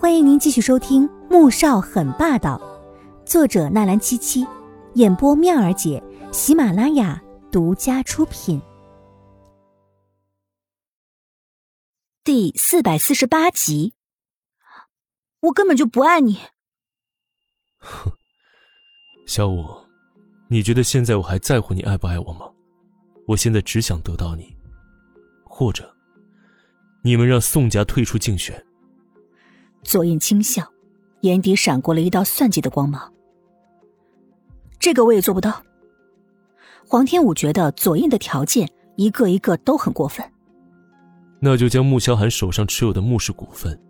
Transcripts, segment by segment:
欢迎您继续收听《穆少很霸道》，作者纳兰七七，演播妙儿姐，喜马拉雅独家出品。第四百四十八集，我根本就不爱你。哼，小五，你觉得现在我还在乎你爱不爱我吗？我现在只想得到你，或者你们让宋家退出竞选。左印轻笑，眼底闪过了一道算计的光芒。这个我也做不到。黄天武觉得左印的条件一个一个都很过分。那就将穆萧寒手上持有的穆氏股份，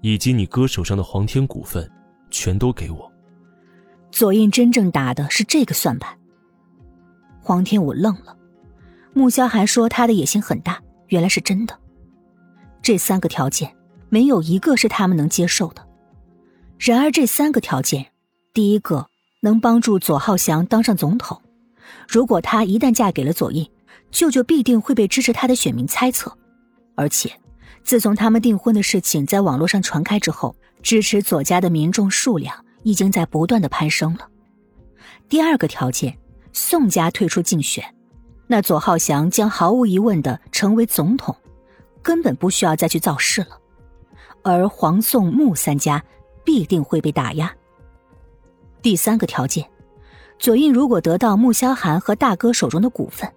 以及你哥手上的黄天股份，全都给我。左印真正打的是这个算盘。黄天武愣了，穆萧寒说他的野心很大，原来是真的。这三个条件。没有一个是他们能接受的。然而，这三个条件，第一个能帮助左浩翔当上总统。如果他一旦嫁给了左印，舅舅必定会被支持他的选民猜测。而且，自从他们订婚的事情在网络上传开之后，支持左家的民众数量已经在不断的攀升了。第二个条件，宋家退出竞选，那左浩翔将毫无疑问的成为总统，根本不需要再去造势了。而黄宋穆三家必定会被打压。第三个条件，左印如果得到穆萧寒和大哥手中的股份，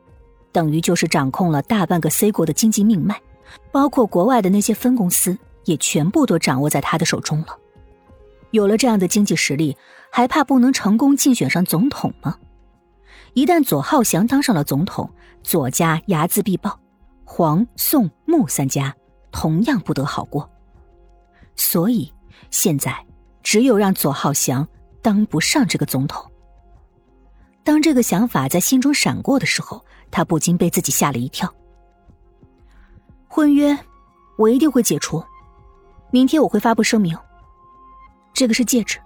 等于就是掌控了大半个 C 国的经济命脉，包括国外的那些分公司也全部都掌握在他的手中了。有了这样的经济实力，还怕不能成功竞选上总统吗？一旦左浩翔当上了总统，左家睚眦必报，黄宋穆三家同样不得好过。所以，现在只有让左浩翔当不上这个总统。当这个想法在心中闪过的时候，他不禁被自己吓了一跳。婚约，我一定会解除。明天我会发布声明。这个是戒指，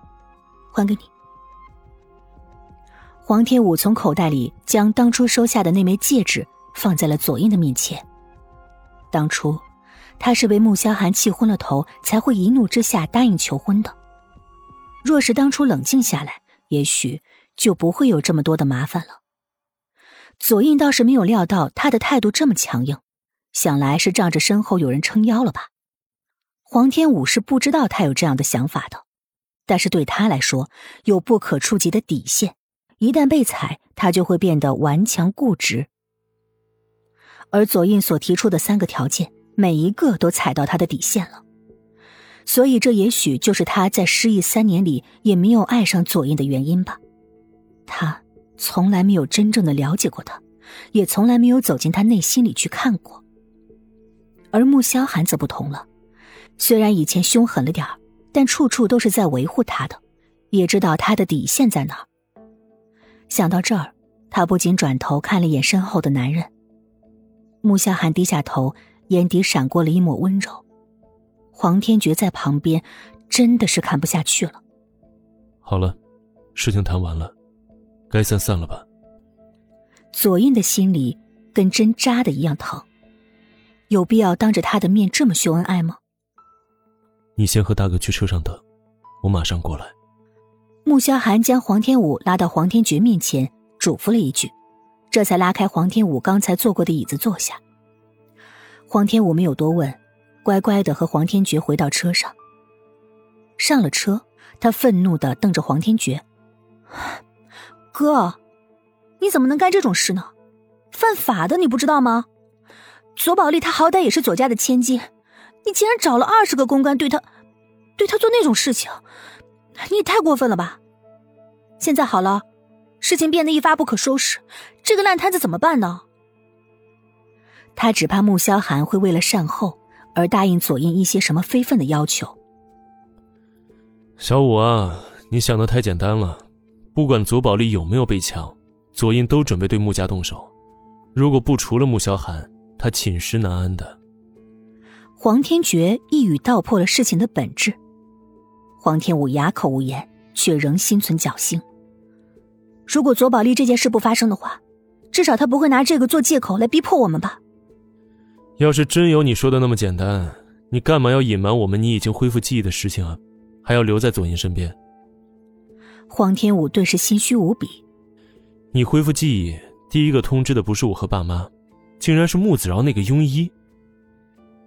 还给你。黄天武从口袋里将当初收下的那枚戒指放在了左印的面前。当初。他是被穆萧寒气昏了头，才会一怒之下答应求婚的。若是当初冷静下来，也许就不会有这么多的麻烦了。左印倒是没有料到他的态度这么强硬，想来是仗着身后有人撑腰了吧。黄天武是不知道他有这样的想法的，但是对他来说，有不可触及的底线，一旦被踩，他就会变得顽强固执。而左印所提出的三个条件。每一个都踩到他的底线了，所以这也许就是他在失忆三年里也没有爱上左印的原因吧。他从来没有真正的了解过他，也从来没有走进他内心里去看过。而穆萧寒则不同了，虽然以前凶狠了点但处处都是在维护他的，也知道他的底线在哪。想到这儿，他不禁转头看了眼身后的男人。穆萧寒低下头。眼底闪过了一抹温柔，黄天觉在旁边，真的是看不下去了。好了，事情谈完了，该散散了吧。左印的心里跟针扎的一样疼，有必要当着他的面这么秀恩爱吗？你先和大哥去车上等，我马上过来。穆萧寒将黄天武拉到黄天觉面前，嘱咐了一句，这才拉开黄天武刚才坐过的椅子坐下。黄天武没有多问，乖乖的和黄天觉回到车上。上了车，他愤怒的瞪着黄天觉：“ 哥，你怎么能干这种事呢？犯法的，你不知道吗？左宝丽她好歹也是左家的千金，你竟然找了二十个公关对她，对她做那种事情，你也太过分了吧！现在好了，事情变得一发不可收拾，这个烂摊子怎么办呢？”他只怕穆萧寒会为了善后而答应左印一些什么非分的要求。小五啊，你想的太简单了。不管左宝丽有没有被抢，左印都准备对穆家动手。如果不除了穆萧寒，他寝食难安的。黄天觉一语道破了事情的本质。黄天武哑口无言，却仍心存侥幸。如果左宝丽这件事不发生的话，至少他不会拿这个做借口来逼迫我们吧。要是真有你说的那么简单，你干嘛要隐瞒我们你已经恢复记忆的事情啊？还要留在左英身边？黄天武顿时心虚无比。你恢复记忆，第一个通知的不是我和爸妈，竟然是穆子饶那个庸医。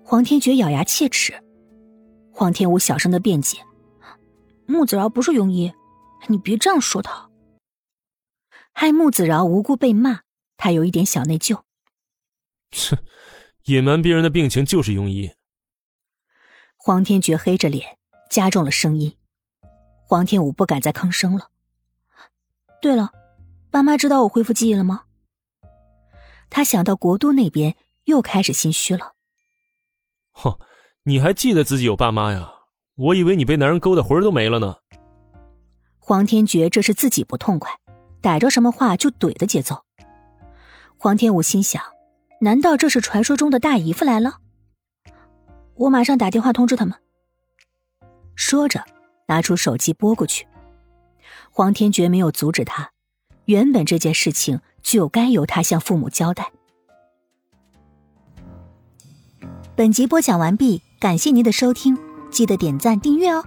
黄天觉咬牙切齿。黄天武小声的辩解：“穆子饶不是庸医，你别这样说他。”害穆子饶无辜被骂，他有一点小内疚。切，隐瞒别人的病情就是庸医。黄天觉黑着脸，加重了声音。黄天武不敢再吭声了。对了，爸妈知道我恢复记忆了吗？他想到国都那边，又开始心虚了。哼，你还记得自己有爸妈呀？我以为你被男人勾的魂都没了呢。黄天觉这是自己不痛快，逮着什么话就怼的节奏。黄天武心想：难道这是传说中的大姨夫来了？我马上打电话通知他们。说着，拿出手机拨过去。黄天觉没有阻止他，原本这件事情就该由他向父母交代。本集播讲完毕，感谢您的收听，记得点赞订阅哦。